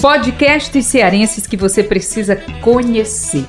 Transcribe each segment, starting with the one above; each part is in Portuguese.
Podcasts cearenses que você precisa conhecer.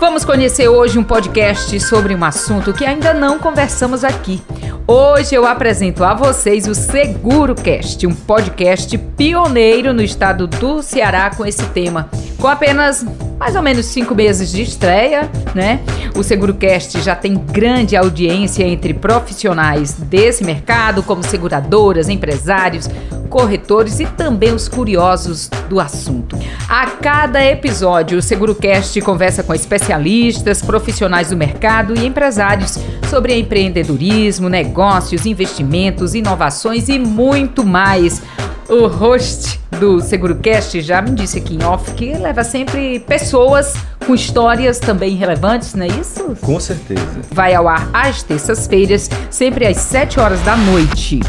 Vamos conhecer hoje um podcast sobre um assunto que ainda não conversamos aqui. Hoje eu apresento a vocês o SeguroCast, um podcast pioneiro no estado do Ceará com esse tema. Com apenas mais ou menos cinco meses de estreia, né? O SeguroCast já tem grande audiência entre profissionais desse mercado, como seguradoras, empresários, corretores e também os curiosos do assunto. A cada episódio, o SeguroCast conversa com especialistas, profissionais do mercado e empresários sobre empreendedorismo, negócios, investimentos, inovações e muito mais. O host do SeguroCast já me disse aqui em off que leva sempre pessoas com histórias também relevantes, não é isso? Com certeza. Vai ao ar às terças-feiras, sempre às 7 horas da noite.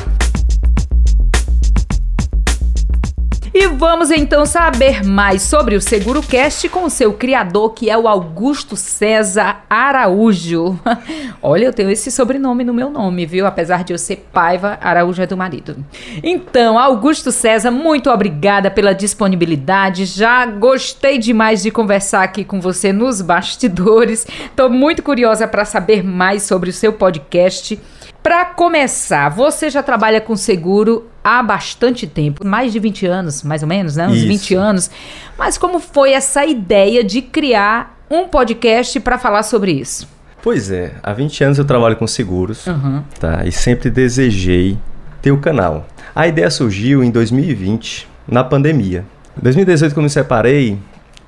Vamos então saber mais sobre o SeguroCast com o seu criador, que é o Augusto César Araújo. Olha, eu tenho esse sobrenome no meu nome, viu? Apesar de eu ser Paiva, Araújo é do marido. Então, Augusto César, muito obrigada pela disponibilidade. Já gostei demais de conversar aqui com você nos bastidores. Estou muito curiosa para saber mais sobre o seu podcast. Para começar, você já trabalha com seguro há bastante tempo, mais de 20 anos, mais ou menos, né? Uns Isso. 20 anos. Mas como foi essa ideia de criar um podcast para falar sobre isso? Pois é, há 20 anos eu trabalho com seguros, Uhum. tá? E sempre desejei ter o canal. A ideia surgiu em 2020, na pandemia. Em 2018, quando me separei,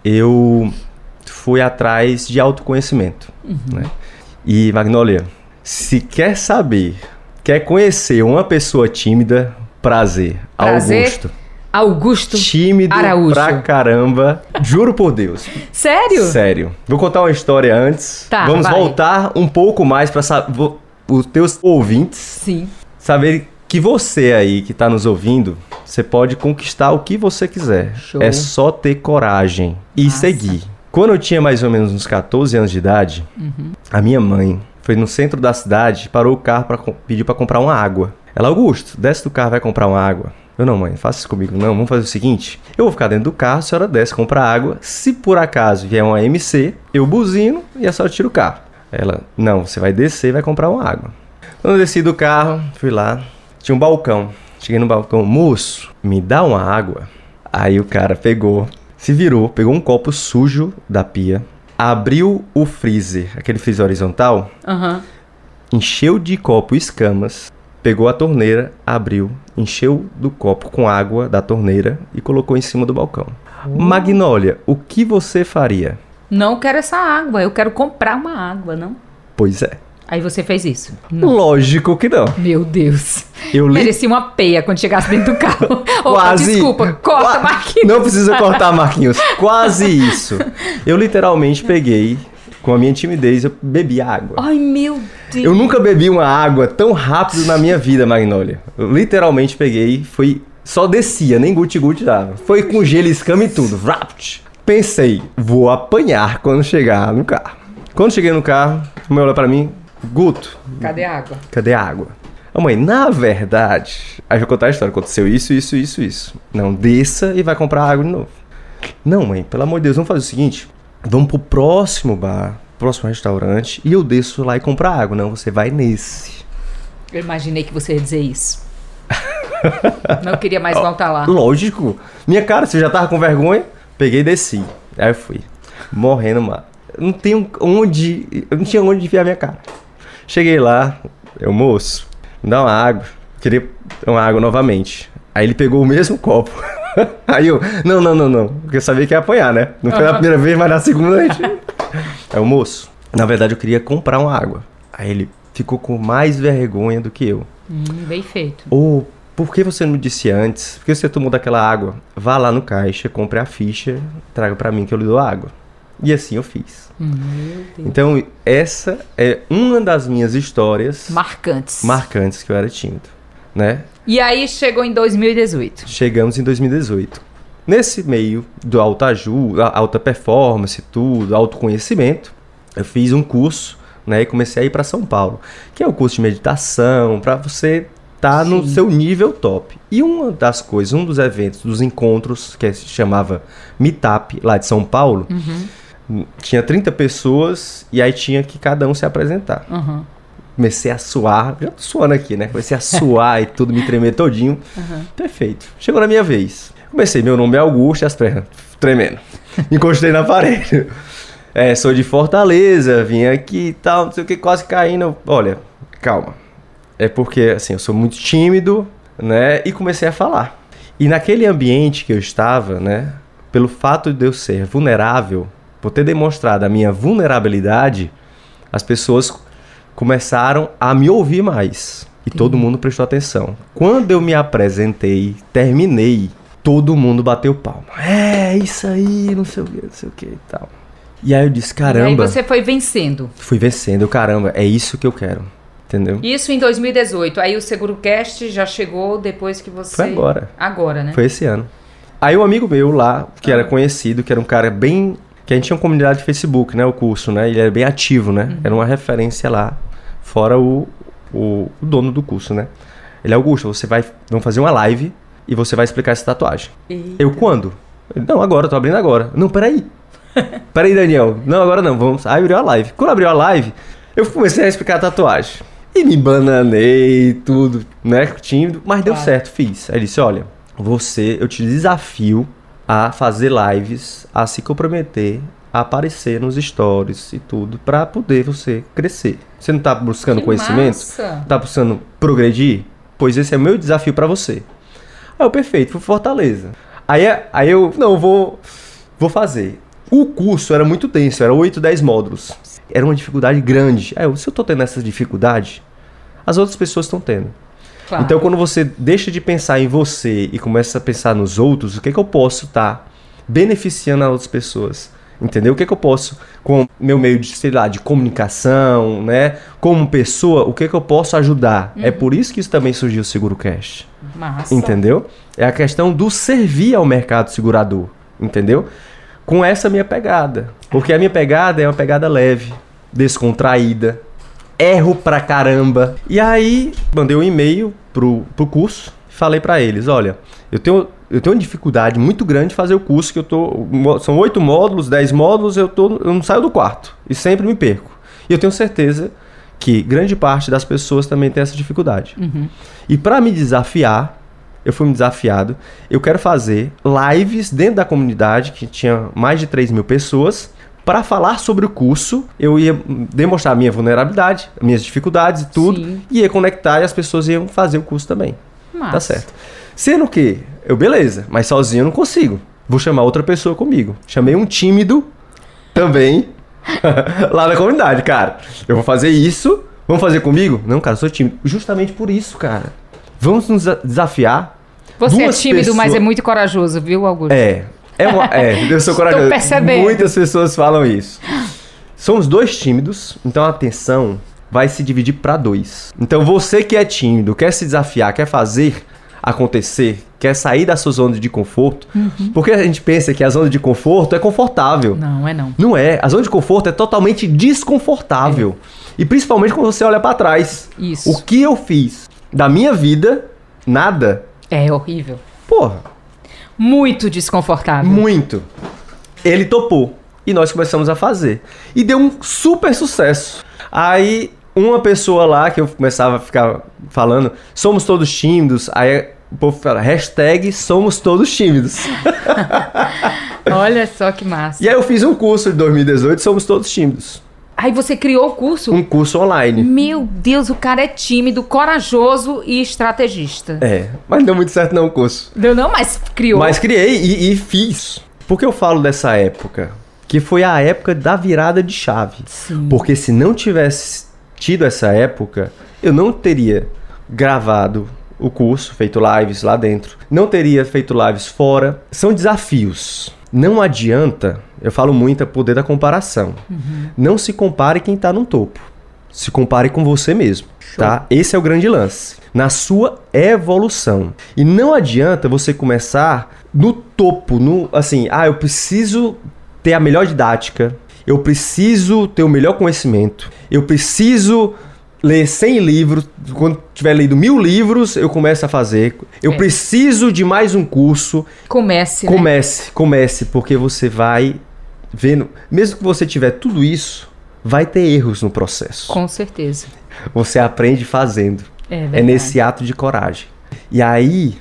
eu fui atrás de autoconhecimento, né? E, Magnólia, se quer saber, quer conhecer uma pessoa tímida, prazer, Prazer, Augusto. Augusto. Tímido Araújo. pra caramba, juro por Deus. Sério? Sério. Vou contar uma história antes. Tá, Vamos vai. voltar um pouco mais para os teus ouvintes Sim. saberem que você aí que tá nos ouvindo, você pode conquistar o que você quiser. Show. É só ter coragem e Massa. seguir. Quando eu tinha mais ou menos uns 14 anos de idade, Uhum. a minha mãe foi no centro da cidade, parou o carro para pedir para comprar uma água. Ela, Augusto, desce do carro, vai comprar uma água. Eu não, mãe, faça isso comigo. Não, vamos fazer o seguinte: eu vou ficar dentro do carro, a senhora desce, compra água. Se por acaso vier uma MC, eu buzino e a senhora tira o carro. Ela, não, você vai descer e vai comprar uma água. Quando eu desci do carro, fui lá, tinha um balcão. Cheguei no balcão, moço, me dá uma água. Aí o cara pegou, se virou, pegou um copo sujo da pia, abriu o freezer, aquele freezer horizontal, Aham. encheu de copo escamas, pegou a torneira, abriu, encheu do copo com água da torneira e colocou em cima do balcão. Magnólia, o que você faria? Não quero essa água, eu quero comprar uma água, não? Pois é. Aí você fez isso. Não. Lógico que não. Meu Deus. Eu li Merecia uma peia quando chegasse dentro do carro. Quase. desculpa, corta, Qua- Marquinhos. Não precisa cortar, Marquinhos. Quase isso. Eu literalmente peguei, com a minha timidez, eu bebi água. Ai, meu Deus. Eu nunca bebi uma água tão rápido na minha vida, Magnólia. Eu literalmente peguei, foi. Só descia, nem guti-guti dava. Foi com gelo, escama e tudo. Vrapt. Pensei, vou apanhar quando chegar no carro. Quando cheguei no carro, a mãe olhou pra mim, Guto, Cadê a água? cadê a água? A mãe, na verdade. Aí vai contar a história. Aconteceu isso, isso, isso, isso. Não, desça e vai comprar água de novo. Não, mãe, pelo amor de Deus, vamos fazer o seguinte: vamos pro próximo bar, próximo restaurante, e eu desço lá e comprar água. Não, você vai nesse. Eu imaginei que você ia dizer isso. Não queria mais voltar lá. Lógico. Minha cara, você já tava com vergonha? Peguei e desci. Aí eu fui. Morrendo, mano. Não tenho onde. Eu não tinha onde enfiar minha cara. Cheguei lá, eu, moço, me dá uma água. Queria uma água novamente. Aí ele pegou o mesmo copo. Aí eu, não, não, não, não. Porque eu sabia que ia apanhar, né? Não foi na primeira vez, mas na segunda a gente. Aí o moço, na verdade eu queria comprar uma água. Aí ele ficou com mais vergonha do que eu. Hum, bem feito. Ou por que você não me disse antes? Por que você tomou daquela água? Vá lá no caixa, compre a ficha, traga pra mim que eu lhe dou água. E assim eu fiz. Então, essa é uma das minhas histórias Marcantes. marcantes que eu era tímido, né? E aí chegou em 2018. Chegamos em 2018. Nesse meio do alta ajuda, alta performance, tudo, autoconhecimento, eu fiz um curso, né, e comecei a ir para São Paulo, que é o curso de meditação, para você tá no seu nível top. E uma das coisas, um dos eventos, dos encontros, que se chamava Meetup, lá de São Paulo, tinha 30 pessoas e aí tinha que cada um se apresentar. Uhum. Comecei a suar, já tô suando aqui, né? Comecei a suar e tudo, me tremer todinho. Perfeito. Chegou na minha vez. Comecei, meu nome é Augusto e as pernas tremendo. Encostei na parede. É, sou de Fortaleza, vim aqui e tal, não sei o que, quase caindo. Olha, calma. É porque, assim, eu sou muito tímido, né? E comecei a falar. E naquele ambiente que eu estava, né? Pelo fato de eu ser vulnerável, por ter demonstrado a minha vulnerabilidade, as pessoas começaram a me ouvir mais. E todo mundo prestou atenção. Quando eu me apresentei, terminei, todo mundo bateu palma. É, isso aí, não sei o que, não sei o que e tal. E aí eu disse, E aí caramba, você foi vencendo. fui vencendo, caramba, é isso que eu quero. Entendeu? Isso em 2018. Aí o SeguroCast já chegou depois que você. Foi agora. Agora, né? Foi esse ano. Aí um amigo meu lá, que era conhecido, que era um cara bem. Que a gente tinha uma comunidade de Facebook, né? O curso, né? Ele era bem ativo, né? Era uma referência lá. Fora o, o, o dono do curso, né? Ele, Augusto, você vai. Vamos fazer uma live e você vai explicar essa tatuagem. Eita. Eu, quando? Ele, não, agora, tô abrindo agora. Não, peraí. peraí, Daniel. Não, agora não, vamos. Aí abriu a live. Quando abriu a live, eu comecei a explicar a tatuagem. E me bananei, tudo, né? Tímido, mas deu Claro. certo, fiz. Aí ele disse: olha, você, eu te desafio a fazer lives, a se comprometer, a aparecer nos stories e tudo, pra poder você crescer. Você não tá buscando Que conhecimento? massa. Tá buscando progredir? Pois esse é o meu desafio pra você. Aí eu, perfeito, fui Fortaleza. Aí, aí eu, não, vou, vou fazer. O curso era muito denso, era 8, 10 módulos. Era uma dificuldade grande. Aí eu, se eu tô tendo essa dificuldade, as outras pessoas estão tendo. Claro. Então, quando você deixa de pensar em você e começa a pensar nos outros, o que, que eu posso estar beneficiando as outras pessoas? Entendeu? O que, que eu posso, com meu meio de, sei lá, de comunicação, né? Como pessoa, o que, que eu posso ajudar? É por isso que isso também surgiu o Seguro Cash. Massa. Entendeu? É a questão do servir ao mercado segurador. Entendeu? Com essa minha pegada. Porque a minha pegada é uma pegada leve, descontraída. Erro pra caramba. E aí, mandei um e-mail pro, pro curso. Falei pra eles: olha, eu tenho, eu tenho uma dificuldade muito grande de fazer o curso, que eu tô. São oito módulos, dez módulos, eu, tô, eu não saio do quarto. E sempre me perco. E eu tenho certeza que grande parte das pessoas também tem essa dificuldade. E para me desafiar, eu fui me desafiado. Eu quero fazer lives dentro da comunidade, que tinha mais de 3 mil pessoas, para falar sobre o curso. Eu ia demonstrar a minha vulnerabilidade, minhas dificuldades e tudo, Sim. e ia conectar e as pessoas iam fazer o curso também. Massa. Tá certo. Sendo que, eu, beleza, mas sozinho eu não consigo. Vou chamar outra pessoa comigo. Chamei um tímido também lá na comunidade, cara. Eu vou fazer isso. Vamos fazer comigo? Não, cara, eu sou tímido. Justamente por isso, cara. Vamos nos desafiar. Você Duas é tímido, mas é pessoas- muito corajoso, viu, Augusto? É. É, uma, é, eu sou corajoso. percebendo. Muitas pessoas falam isso. Somos dois tímidos, então a atenção vai se dividir para dois. Então você que é tímido, quer se desafiar, quer fazer acontecer, quer sair da sua zona de conforto, Uhum. porque a gente pensa que a zona de conforto é confortável. Não, é não. Não é. A zona de conforto é totalmente desconfortável. E principalmente quando você olha para trás. Isso. O que eu fiz da minha vida, nada. É horrível. Porra, Muito desconfortável. muito. Ele topou. E nós começamos a fazer. E deu um super sucesso. Aí, uma pessoa lá que eu começava a ficar falando, somos todos tímidos. Aí o povo fala, hashtag somos todos tímidos. Olha só que massa. e aí eu fiz um curso de 2018, somos todos tímidos. Aí você criou o curso? Um curso online. Meu Deus, o cara é tímido, corajoso e estrategista. É, mas não deu muito certo não o curso. Deu não, mas criou. Mas criei e, e fiz. Por que eu falo dessa época? Que foi a época da virada de chave. Sim. Porque se não tivesse tido essa época, eu não teria gravado o curso, feito lives lá dentro, não teria feito lives fora. São desafios. Não adianta, eu falo muito a poder da comparação. Não se compare quem está no topo. Se compare com você mesmo, tá? Esse é o grande lance. Na sua evolução. E não adianta você começar no topo, no assim, ah, eu preciso ter a melhor didática, eu preciso ter o melhor conhecimento, eu preciso ler 100 livros, quando tiver lido mil livros, eu começo a fazer. Eu É. preciso de mais um curso. Comece, né? Comece, comece, porque você vai vendo. Mesmo que você tiver tudo isso, vai ter erros no processo. Com certeza. Você aprende fazendo. É É verdade. nesse ato de coragem. E aí,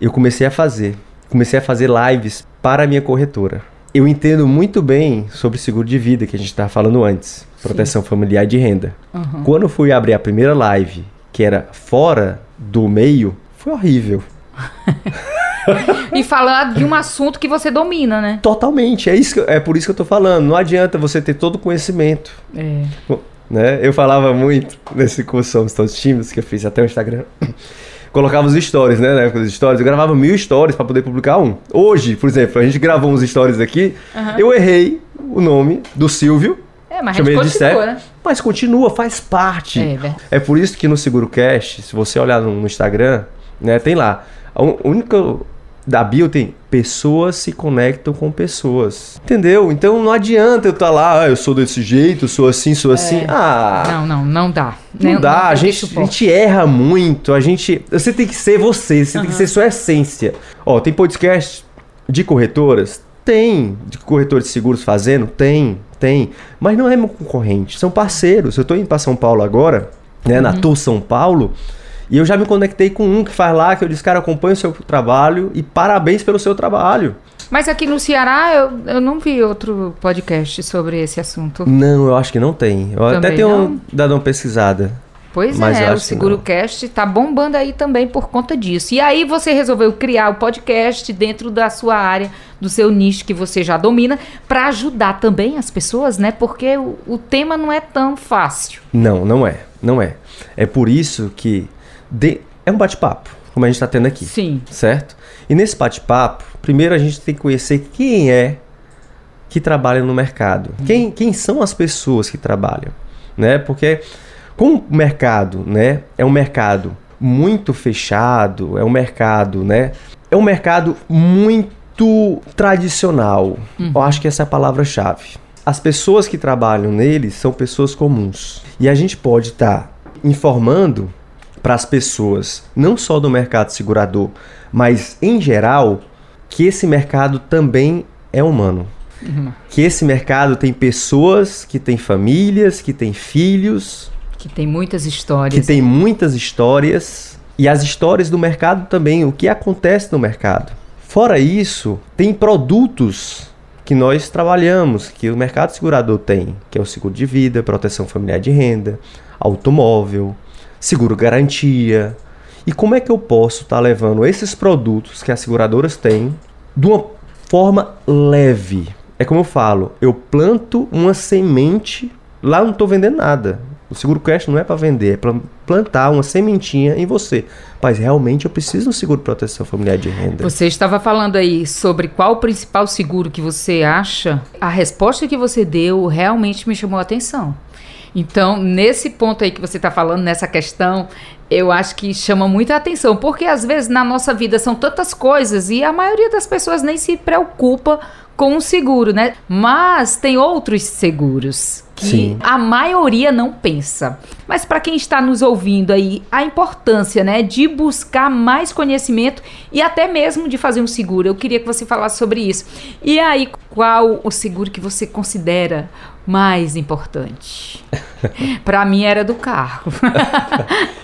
eu comecei a fazer. Comecei a fazer lives para a minha corretora. Eu entendo muito bem sobre seguro de vida que a gente estava falando antes. Proteção familiar e de renda. Uhum. Quando eu fui abrir a primeira live, que era fora do meio, foi horrível. E falar de um assunto que você domina, né? Totalmente. É, isso que- é por isso que eu tô falando. Não adianta você ter todo o conhecimento. É. né? Eu falava muito nesse curso Somos Todos Tímidos, que eu fiz até o Instagram. Colocava os stories, né? Na época dos stories. Eu gravava mil stories para poder publicar um. Hoje, por exemplo, a gente gravou uns stories aqui. Aham. Eu errei o nome do Silvio, É, mas a gente continua, né? mas continua, faz parte. É. É por isso que no SeguroCast, se você olhar no, no Instagram, né, tem lá. A única da bio tem pessoas se conectam com pessoas. Entendeu? Então não adianta eu estar lá, ah, eu sou desse jeito, sou assim, sou assim. Ah, Não, não, não dá. não, Não- dá, não a, gente, a gente erra muito, a gente. Você tem que ser você, você tem que ser sua essência. Ó, tem podcast de corretoras? Tem. De corretores de seguros fazendo? Tem, tem. Mas não é meu concorrente, são parceiros. Eu tô indo pra São Paulo agora, né, Uhum. na Tour São Paulo. E eu já me conectei com um que faz lá, que eu disse, cara, acompanha o seu trabalho e parabéns pelo seu trabalho. Mas aqui no Ceará eu, eu não vi outro podcast sobre esse assunto. Não, eu acho que não tem. Eu até Também tenho não? dado uma pesquisada. Pois Mas é, o acho que Seguro não. Cast tá bombando aí também por conta disso. E aí você resolveu criar o podcast dentro da sua área, do seu nicho que você já domina, para ajudar também as pessoas, né? Porque o, o tema não é tão fácil. Não, não é. Não é. É por isso que de- é um bate-papo, como a gente está tendo aqui. Sim. Certo? E nesse bate-papo, primeiro a gente tem que conhecer quem é que trabalha no mercado. Quem, quem são as pessoas que trabalham, né? Porque como o mercado, né, é um mercado muito fechado, é um mercado, né? É um mercado muito tradicional. Eu acho que essa é a palavra-chave. As pessoas que trabalham nele são pessoas comuns. E a gente pode estar informando para as pessoas, não só do mercado segurador, mas em geral, que esse mercado também é humano. Que esse mercado tem pessoas, que tem famílias, que tem filhos, Que tem muitas histórias. que tem muitas histórias e as histórias do mercado também, o que acontece no mercado. Fora isso, tem produtos que nós trabalhamos, que o mercado segurador tem, que é o seguro de vida, proteção familiar de renda, automóvel, seguro garantia. E como é que eu posso estar levando esses produtos que as seguradoras têm de uma forma leve? É como eu falo, eu planto uma semente, lá não estou vendendo nada. O seguro cash não é para vender, é para plantar uma sementinha em você. Mas realmente eu preciso de um seguro de proteção familiar de renda. Você estava falando aí sobre qual o principal seguro que você acha. A resposta que você deu realmente me chamou a atenção. Então, nesse ponto aí que você está falando, nessa questão, eu acho que chama muita atenção, porque às vezes na nossa vida são tantas coisas e a maioria das pessoas nem se preocupa com o seguro, né? Mas tem outros seguros que Sim. a maioria não pensa. Mas para quem está nos ouvindo aí, a importância, né, de buscar mais conhecimento e até mesmo de fazer um seguro. Eu queria que você falasse sobre isso. E aí, qual o seguro que você considera mais importante? para mim era do carro.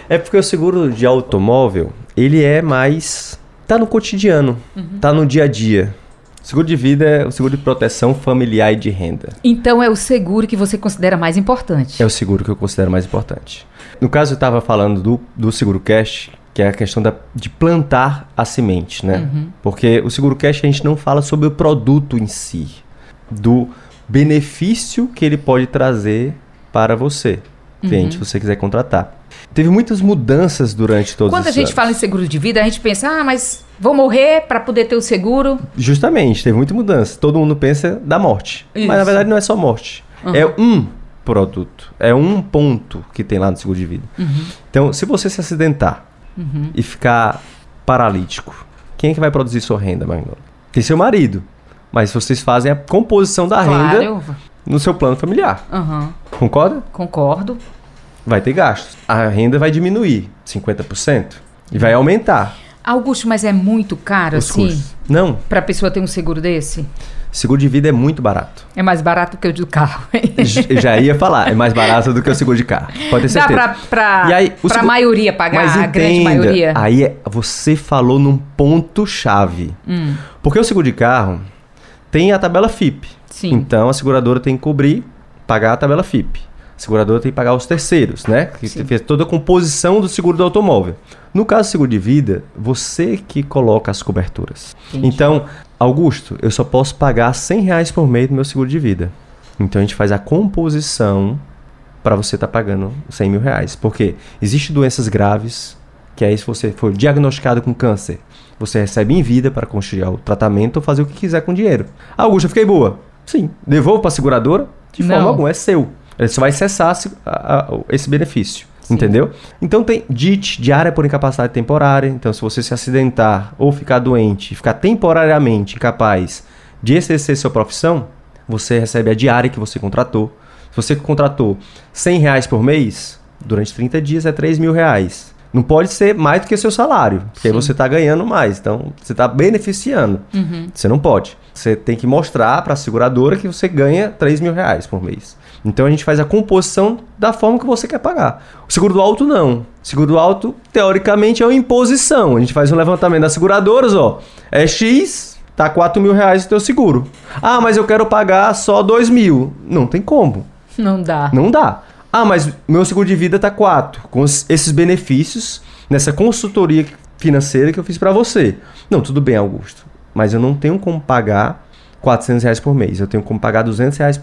É porque o seguro de automóvel, ele é mais. tá no cotidiano, Uhum. tá no dia a dia. Seguro de vida é o seguro de proteção familiar e de renda. então é o seguro que você considera mais importante. É o seguro que eu considero mais importante. No caso, eu estava falando do, do seguro cash, que é a questão da, de plantar a semente, né? Uhum. Porque o seguro cash a gente não fala sobre o produto em si, do benefício que ele pode trazer para você, cliente, Uhum. se você quiser contratar. Teve muitas mudanças durante todos Quando a gente anos. fala em seguro de vida, a gente pensa, ah, mas vou morrer para poder ter o seguro. Justamente, teve muita mudança. Todo mundo pensa da morte. Isso. Mas na verdade não é só morte. Uhum. É um produto. É um ponto que tem lá no seguro de vida. Uhum. Então, se você se acidentar e ficar paralítico, quem é que vai produzir sua renda, Magnolia? Tem seu marido. Mas vocês fazem a composição da renda Claro. no seu plano familiar. Aham. Concorda? Concordo. vai ter gastos. A renda vai diminuir 50% e vai aumentar Augusto, mas é muito caro os assim custos. Não, pra pessoa ter um seguro desse? seguro de vida é muito barato. É mais barato que o do carro. Já ia falar, é mais barato do que o seguro de carro. Pode ter Dá certeza. pra, pra, aí, pra seguro- maioria pagar, Mas a grande entenda, maioria? aí é- você falou num ponto chave. Hum, Porque o seguro de carro tem a tabela FIP. sim. Então a seguradora tem que cobrir, pagar a tabela FIP. A seguradora tem que pagar os terceiros, né? Que Sim. fez toda a composição do seguro do automóvel. No caso do seguro de vida, você que coloca as coberturas. Entendi. Então, Augusto, eu só posso pagar 100 reais por mês no meu seguro de vida. Então a gente faz a composição para você estar pagando 100 mil reais. Porque existem doenças graves, que aí se você for diagnosticado com câncer, você recebe em vida para construir o tratamento ou fazer o que quiser com o dinheiro. Ah, Augusto, eu fiquei boa. Sim. Devolvo para a seguradora? De forma Não. alguma, é seu. Ele só vai cessar esse benefício. Sim. Entendeu? Então tem DIT, diária por incapacidade temporária. Então, se você se acidentar ou ficar doente, ficar temporariamente incapaz de exercer sua profissão, você recebe a diária que você contratou. Se você contratou 100 reais por mês, durante 30 dias é 3 mil reais. Não pode ser mais do que seu salário, porque aí Sim. você está ganhando mais. Então, você está beneficiando. Uhum. Você não pode. Você tem que mostrar para a seguradora que você ganha 3 mil reais por mês. Então a gente faz a composição da forma que você quer pagar. O seguro do alto não. O seguro do alto, teoricamente, é uma imposição. A gente faz um levantamento das seguradoras, ó. É X, tá 4 mil reais o teu seguro. Ah, mas eu quero pagar só 2 mil. Não tem como. Não dá. Não dá. Ah, mas meu seguro de vida tá 4. Com esses benefícios, nessa consultoria financeira que eu fiz para você. Não, tudo bem, Augusto. Mas eu não tenho como pagar 400 reais por mês. Eu tenho como pagar 200 reais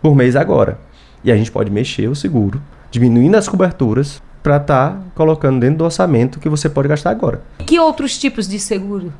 por mês agora. E a gente pode mexer o seguro, diminuindo as coberturas, para estar colocando dentro do orçamento que você pode gastar agora. Que outros tipos de seguro?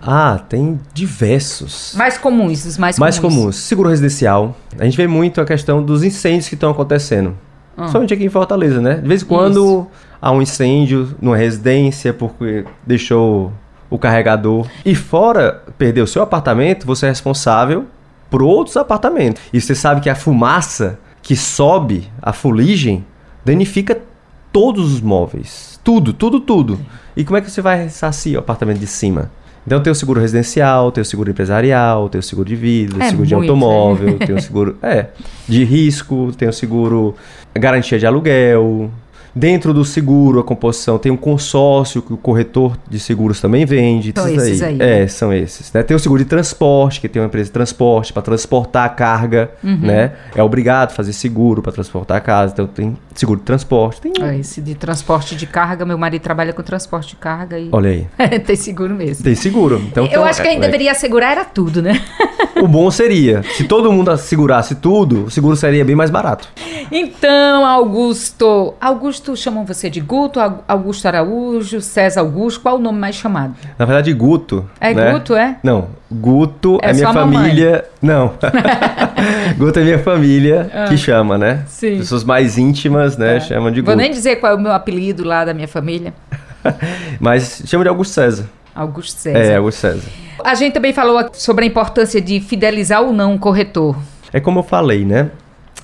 Ah, tem diversos. Mais comuns, os mais, mais comuns. Seguro residencial. A gente vê muito a questão dos incêndios que estão acontecendo. Ah. Somente aqui em Fortaleza, né? De vez em quando há um incêndio numa residência porque deixou o carregador. E fora perder o seu apartamento, você é responsável por outros apartamentos. E você sabe que a fumaça que sobe, a fuligem, danifica todos os móveis. Tudo, tudo, tudo. E como é que você vai ressarcir o apartamento de cima? Então tem o seguro residencial, tem o seguro empresarial, tem o seguro de vida, É seguro de muito, automóvel, tem o seguro é, de risco, tem o seguro garantia de aluguel. Dentro do seguro, a composição tem um consórcio que o corretor de seguros também vende. São esses aí. É, são esses. Né? Tem o seguro de transporte, que tem uma empresa de transporte para transportar a carga, Uhum. né? É obrigado a fazer seguro para transportar a casa. Então tem seguro de transporte. Tem... É, Esse de transporte de carga, meu marido trabalha com transporte de carga e Olha aí. tem seguro mesmo. Tem seguro. Então, Eu tem- acho que a gente é- deveria assegurar era tudo, né? O bom seria, se todo mundo segurasse tudo, o seguro seria bem mais barato. Então, Augusto. Augusto chamam você de Guto, Au- Augusto Araújo, César Augusto. Qual o nome mais chamado? Na verdade, Guto. É né? Guto, é? Não, Guto É é, minha família. Não. Guto é minha família que chama, né? Ah. Sim. Pessoas mais íntimas, né? É. Chamam de Vou Guto. nem dizer qual é o meu apelido lá da minha família. Mas chama de Augusto César. Augusto César. É, Augusto César. A gente também falou sobre a importância de fidelizar ou não o corretor. É como eu falei, né?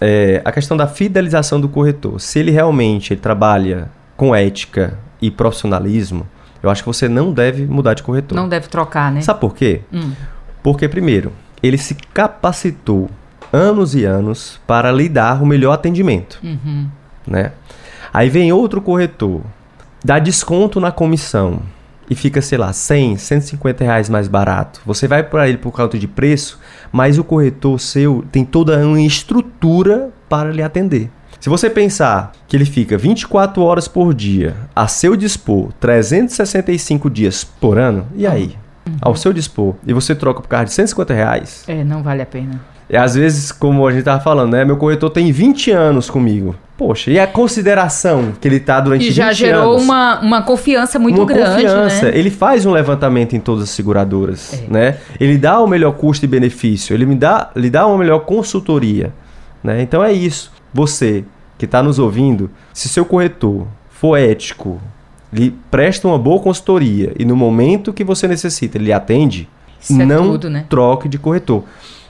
É, a questão da fidelização do corretor. Se ele realmente trabalha com ética e profissionalismo, eu acho que você não deve mudar de corretor. Não deve trocar, né? Sabe por quê? Hum. Porque, primeiro, ele se capacitou anos e anos para lhe dar o melhor atendimento, Uhum. né? Aí vem outro corretor, dá desconto na comissão e fica, sei lá, 100, 150 reais mais barato. Você vai para ele por causa de preço, mas o corretor seu tem toda uma estrutura para lhe atender. Se você pensar que ele fica 24 horas por dia a seu dispor, 365 dias por ano, e aí? Ao seu dispor, e você troca por causa de 150 reais, É, não vale a pena. e às vezes, como a gente tava falando, né? Meu corretor tem 20 anos comigo. Poxa, e a consideração que ele tá durante E 20 já gerou anos? uma, uma confiança muito uma grande, confiança. né? Ele faz um levantamento em todas as seguradoras, É. né? Ele dá o melhor custo e benefício, ele me dá, lhe dá uma melhor consultoria, né? Então é isso. Você que está nos ouvindo, se seu corretor for ético, lhe presta uma boa consultoria e no momento que você necessita ele atende, Isso é não tudo, né? troque de corretor.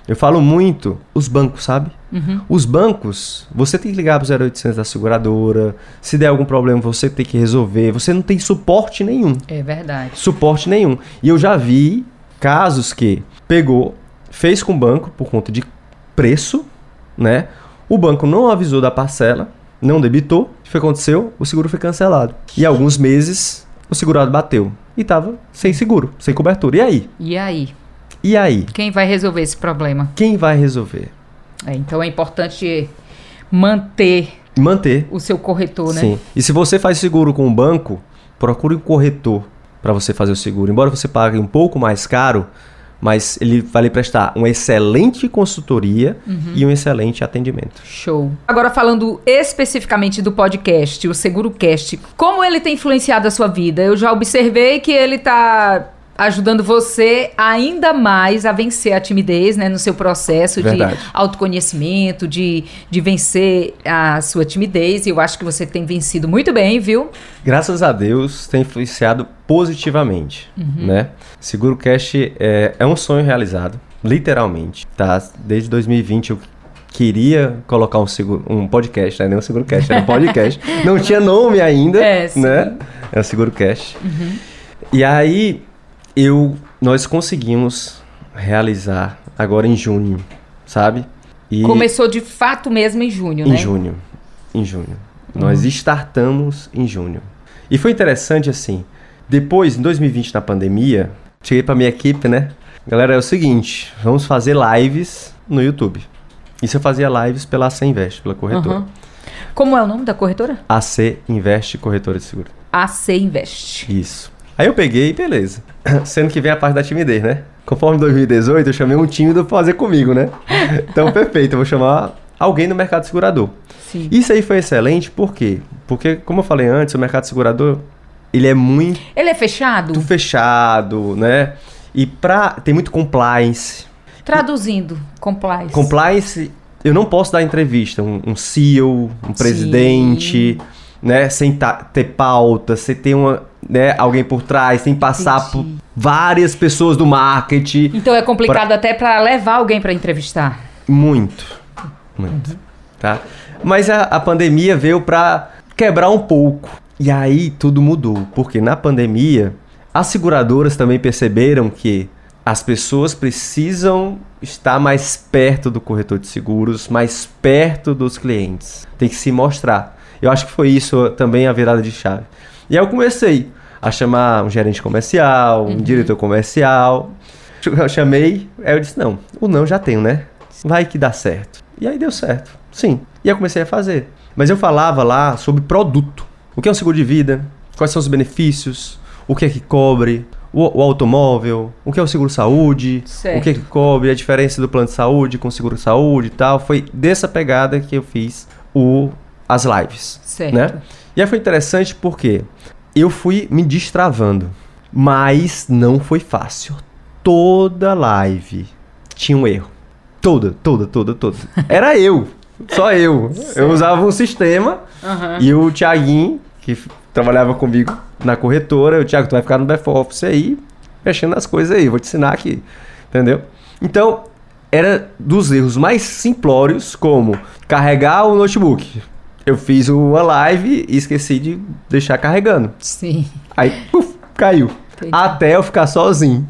Eu falo muito os bancos, sabe? Uhum. Os bancos, você tem que ligar pro 0800 da seguradora. Se der algum problema, você tem que resolver. Você não tem suporte nenhum. É verdade. Suporte nenhum. E eu já vi casos que pegou, fez com o banco por conta de preço, né? O banco não avisou da parcela, não debitou. O que aconteceu? O seguro foi cancelado. E alguns meses o segurado bateu e tava sem seguro, sem cobertura. E aí? E aí? E aí? Quem vai resolver esse problema? Quem vai resolver? É, então é importante manter Manter. o seu corretor, né? Sim. E se você faz seguro com o banco, procure um corretor para você fazer o seguro. Embora você pague um pouco mais caro, mas ele vai lhe prestar uma excelente consultoria e um excelente atendimento. Show. Agora falando especificamente do podcast, o SeguroCast, como ele tem influenciado a sua vida? Eu já observei que ele tá ajudando você ainda mais a vencer a timidez, né, no seu processo Verdade. de autoconhecimento, de, de vencer a sua timidez. E eu acho que você tem vencido muito bem, viu? Graças a Deus, tem influenciado positivamente, né? Seguro Cash é, é um sonho realizado, literalmente, tá? Desde 2020 eu queria colocar um, seguro, um podcast, né? Nem um Seguro Cash, era um podcast. Não tinha nome ainda, É, sim. né? Era Seguro Cash. E aí, eu, nós conseguimos realizar agora em junho, sabe? E Começou de fato mesmo em junho, em né? junho. Em junho. Nós startamos em junho. E foi interessante assim. Depois, em 2020, na pandemia, cheguei pra minha equipe, né? Galera, é o seguinte: vamos fazer lives no YouTube. Isso eu fazia lives pela AC Invest, pela corretora. Uhum. Como é o nome da corretora? AC Invest Corretora de Seguro. AC Invest. Isso. Aí eu peguei, beleza. Sendo que vem a parte da timidez, né? Conforme 2018, eu chamei um tímido pra fazer comigo, né? Então, perfeito, eu vou chamar alguém do mercado segurador. Sim. Isso aí foi excelente, por quê? Porque, como eu falei antes, o mercado segurador, ele é muito Ele é fechado? fechado, né? E pra, tem muito compliance. Traduzindo, compliance. Compliance, eu não posso dar entrevista, um, um CEO, um presidente, né? Sem ter pauta, sem ter uma, né, alguém por trás, sem passar por Entendi. várias pessoas do marketing. Então é complicado até pra levar alguém pra entrevistar. Muito, muito, tá? Mas a, a pandemia veio pra quebrar um pouco. E aí tudo mudou, porque na pandemia as seguradoras também perceberam que as pessoas precisam estar mais perto do corretor de seguros, mais perto dos clientes. Tem que se mostrar. Eu acho que foi isso também a virada de chave. E aí eu comecei a chamar um gerente comercial, um diretor comercial. Eu chamei, aí eu disse, não, o não já tenho, né? Vai que dá certo. E aí deu certo, sim. E eu comecei a fazer. Mas eu falava lá sobre produto. O que é um seguro de vida? Quais são os benefícios? O que é que cobre? O, o automóvel? O que é o seguro saúde? Certo. O que é que cobre? A diferença do plano de saúde com seguro saúde e tal. Foi dessa pegada que eu fiz o, as lives. Certo. Né? E aí foi interessante porque eu fui me destravando. Mas não foi fácil. Toda live tinha um erro. Toda, toda, toda, toda. Era eu. Só eu. Eu usava um sistema Aham. e o Thiaguinho, que trabalhava comigo na corretora, o Thiago, tu vai ficar no back office aí, mexendo nas coisas aí, vou te ensinar aqui. Entendeu? Então, era dos erros mais simplórios, como carregar o notebook. Eu fiz uma live e esqueci de deixar carregando. Sim. Aí, puf, caiu. Entendi. Até eu ficar sozinho.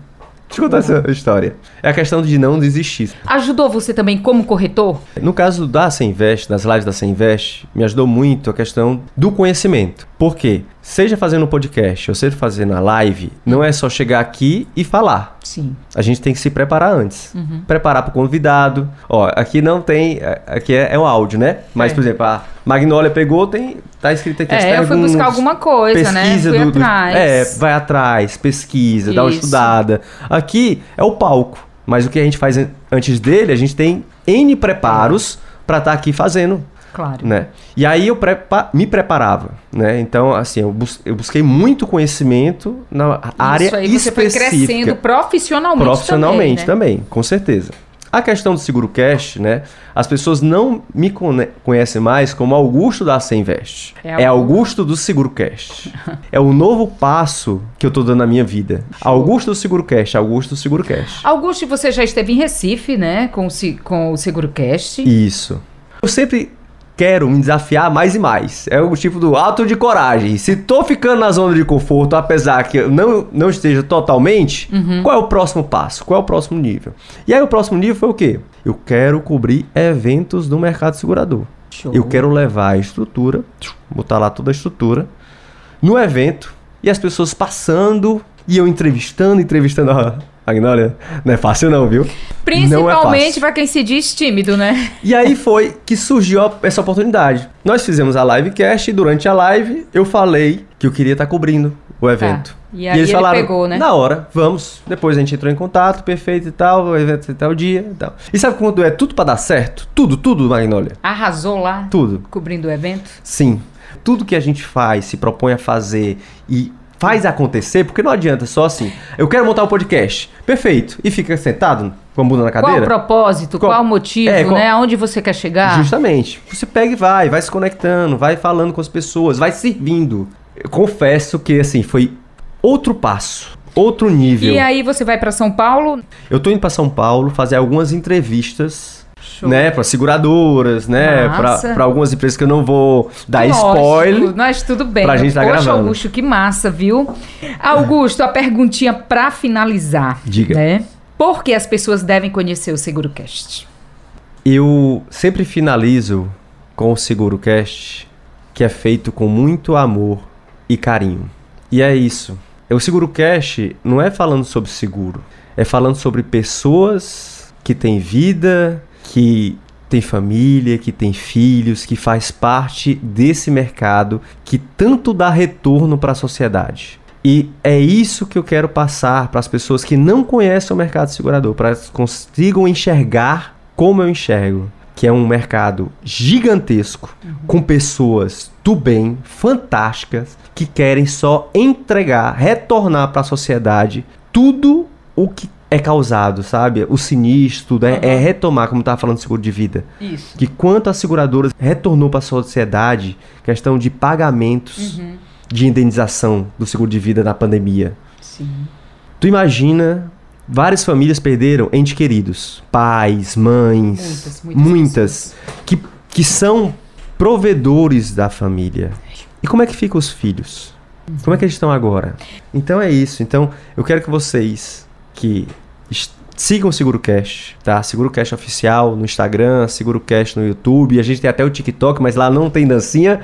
Deixa eu contar essa história. É a questão de não desistir. Ajudou você também como corretor? No caso da Invest, das lives da Invest, me ajudou muito a questão do conhecimento. Por quê? Seja fazendo um podcast ou seja fazendo a live, não é só chegar aqui e falar. Sim. A gente tem que se preparar antes. Preparar para o convidado. Ó, aqui não tem. Aqui é, é um áudio, né? Mas, É. por exemplo, a Magnólia pegou, tem. Tá escrito aqui É, eu fui buscar alguma coisa, né? pesquisa Fui do, do-. É, vai atrás, pesquisa, dá uma Isso. estudada. Aqui é o palco. Mas o que a gente faz an- antes dele, a gente tem N preparos para estar aqui fazendo Claro. né? E aí eu prepa- me preparava, né? Então, assim, eu, bus- eu busquei muito conhecimento na área Isso aí você foi específica. crescendo profissionalmente, profissionalmente também, né? também, com certeza. A questão do seguro cash, né? As pessoas não me conhe- conhecem mais como Augusto da Sem Invest. É É Augusto do Seguro Cash. é o novo passo que eu tô dando na minha vida. Show. Augusto do Seguro Cash, Augusto do Seguro Cash. Augusto, você já esteve em Recife, né? Com o, com o SeguroCast. Isso. Eu sempre quero me desafiar mais e mais. É o tipo do ato de coragem. Se tô ficando na zona de conforto, apesar que eu não, não esteja totalmente, qual é o próximo passo? Qual é o próximo nível? E aí o próximo nível foi o quê? Eu quero cobrir eventos do mercado segurador. Show. Eu quero levar a estrutura, botar lá toda a estrutura, no evento, e as pessoas passando, e eu entrevistando, entrevistando a Agnólia. Não é fácil não, viu? É Principalmente fácil. pra quem se diz tímido, né? E aí foi que surgiu essa oportunidade. Nós fizemos a livecast e durante a live eu falei que eu queria estar cobrindo o evento. Tá. E aí ele pegou, né? Na hora, vamos. Depois a gente entrou em contato, perfeito e tal, o evento e tal dia e tal. E sabe quando é tudo pra dar certo? Tudo, tudo, Magnólia. Arrasou lá, Tudo. cobrindo o evento. Sim. Tudo que a gente faz, se propõe a fazer e faz acontecer, porque não adianta só assim. Eu quero montar um podcast. Perfeito. E fica sentado com a bunda na Qual cadeira? o propósito? Qual, Qual- o motivo, É, qual- né? Aonde você quer chegar? Justamente. Você pega e vai, vai se conectando, vai falando com as pessoas, vai servindo. Eu confesso que, assim, foi outro passo, outro nível. E aí você vai pra São Paulo? Eu tô indo pra São Paulo fazer algumas entrevistas, Show. né, para seguradoras, né, pra algumas empresas que eu não vou dar Lógico, spoiler. Mas tudo bem. pra gente tá Poxa, gravando. Augusto, que massa, viu? Augusto, a perguntinha pra finalizar. Diga. Né? Por que as pessoas devem conhecer o SeguroCast? Eu sempre finalizo com o SeguroCast, que é feito com muito amor e carinho. E é isso. O SeguroCast não é falando sobre seguro, é falando sobre pessoas que têm vida, que têm família, que têm filhos, que faz parte desse mercado que tanto dá retorno para a sociedade. E é isso que eu quero passar para as pessoas que não conhecem o mercado segurador, para que consigam enxergar como eu enxergo, que é um mercado gigantesco, com pessoas do bem, fantásticas, que querem só entregar, retornar para a sociedade tudo o que é causado, sabe? O sinistro, né? é retomar, como estava falando do seguro de vida Isso. que quanto as seguradoras retornou para a sociedade questão de pagamentos de indenização do seguro de vida na pandemia. Sim. Tu imagina, várias famílias perderam entes queridos, pais, mães, Muitas, muitas que, que são provedores da família. E como é que ficam os filhos? Como é que eles estão agora? Então é isso. Então eu quero que vocês que sigam o SeguroCast, tá? SeguroCast oficial no Instagram, SeguroCast no YouTube. A gente tem até o TikTok, mas lá não tem dancinha.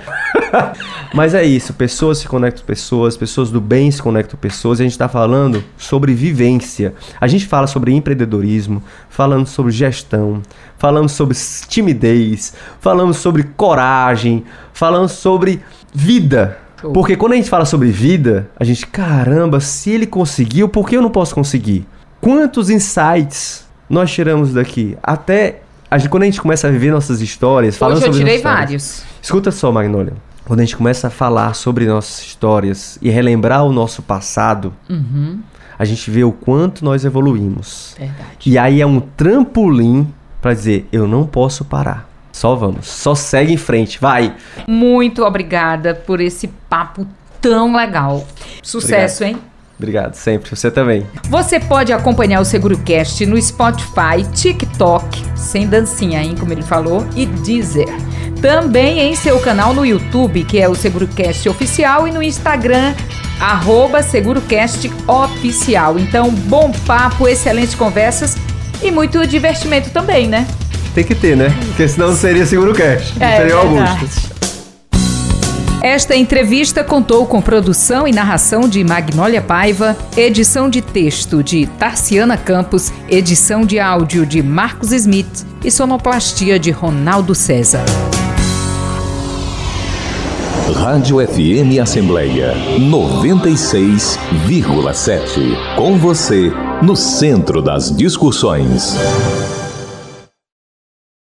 mas é isso. Pessoas se conectam pessoas, pessoas do bem se conectam pessoas. E a gente tá falando sobre vivência. A gente fala sobre empreendedorismo, falando sobre gestão, falando sobre timidez, falando sobre coragem, falando sobre vida. Porque quando a gente fala sobre vida, a gente, caramba, se ele conseguiu, por que eu não posso conseguir? Quantos insights nós tiramos daqui? Até a gente- quando a gente começa a viver nossas histórias, falando Hoje eu sobre tirei vários. Escuta só, Magnolia. Quando a gente começa a falar sobre nossas histórias e relembrar o nosso passado, Uhum. a gente vê o quanto nós evoluímos. Verdade. E aí é um trampolim pra dizer, eu não posso parar. Só vamos, só segue em frente, vai. Muito obrigada por esse papo tão legal. Sucesso, hein? Obrigado, sempre. Você também. Você pode acompanhar o SeguroCast no Spotify, TikTok, sem dancinha, hein, como ele falou, e Deezer. Também em seu canal no YouTube, que é o SeguroCast Oficial, e no Instagram, arroba SeguroCast Oficial. Então, bom papo, excelentes conversas e muito divertimento também, né? Tem que ter, né? Porque senão não seria seguro cash. Não É seria o. Augusto. Esta entrevista contou com produção e narração de Magnólia Paiva, edição de texto de Tarciana Campos, edição de áudio de Marcos Smith e sonoplastia de Ronaldo César. Rádio FM Assembleia 96,7. Com você, no centro das discussões.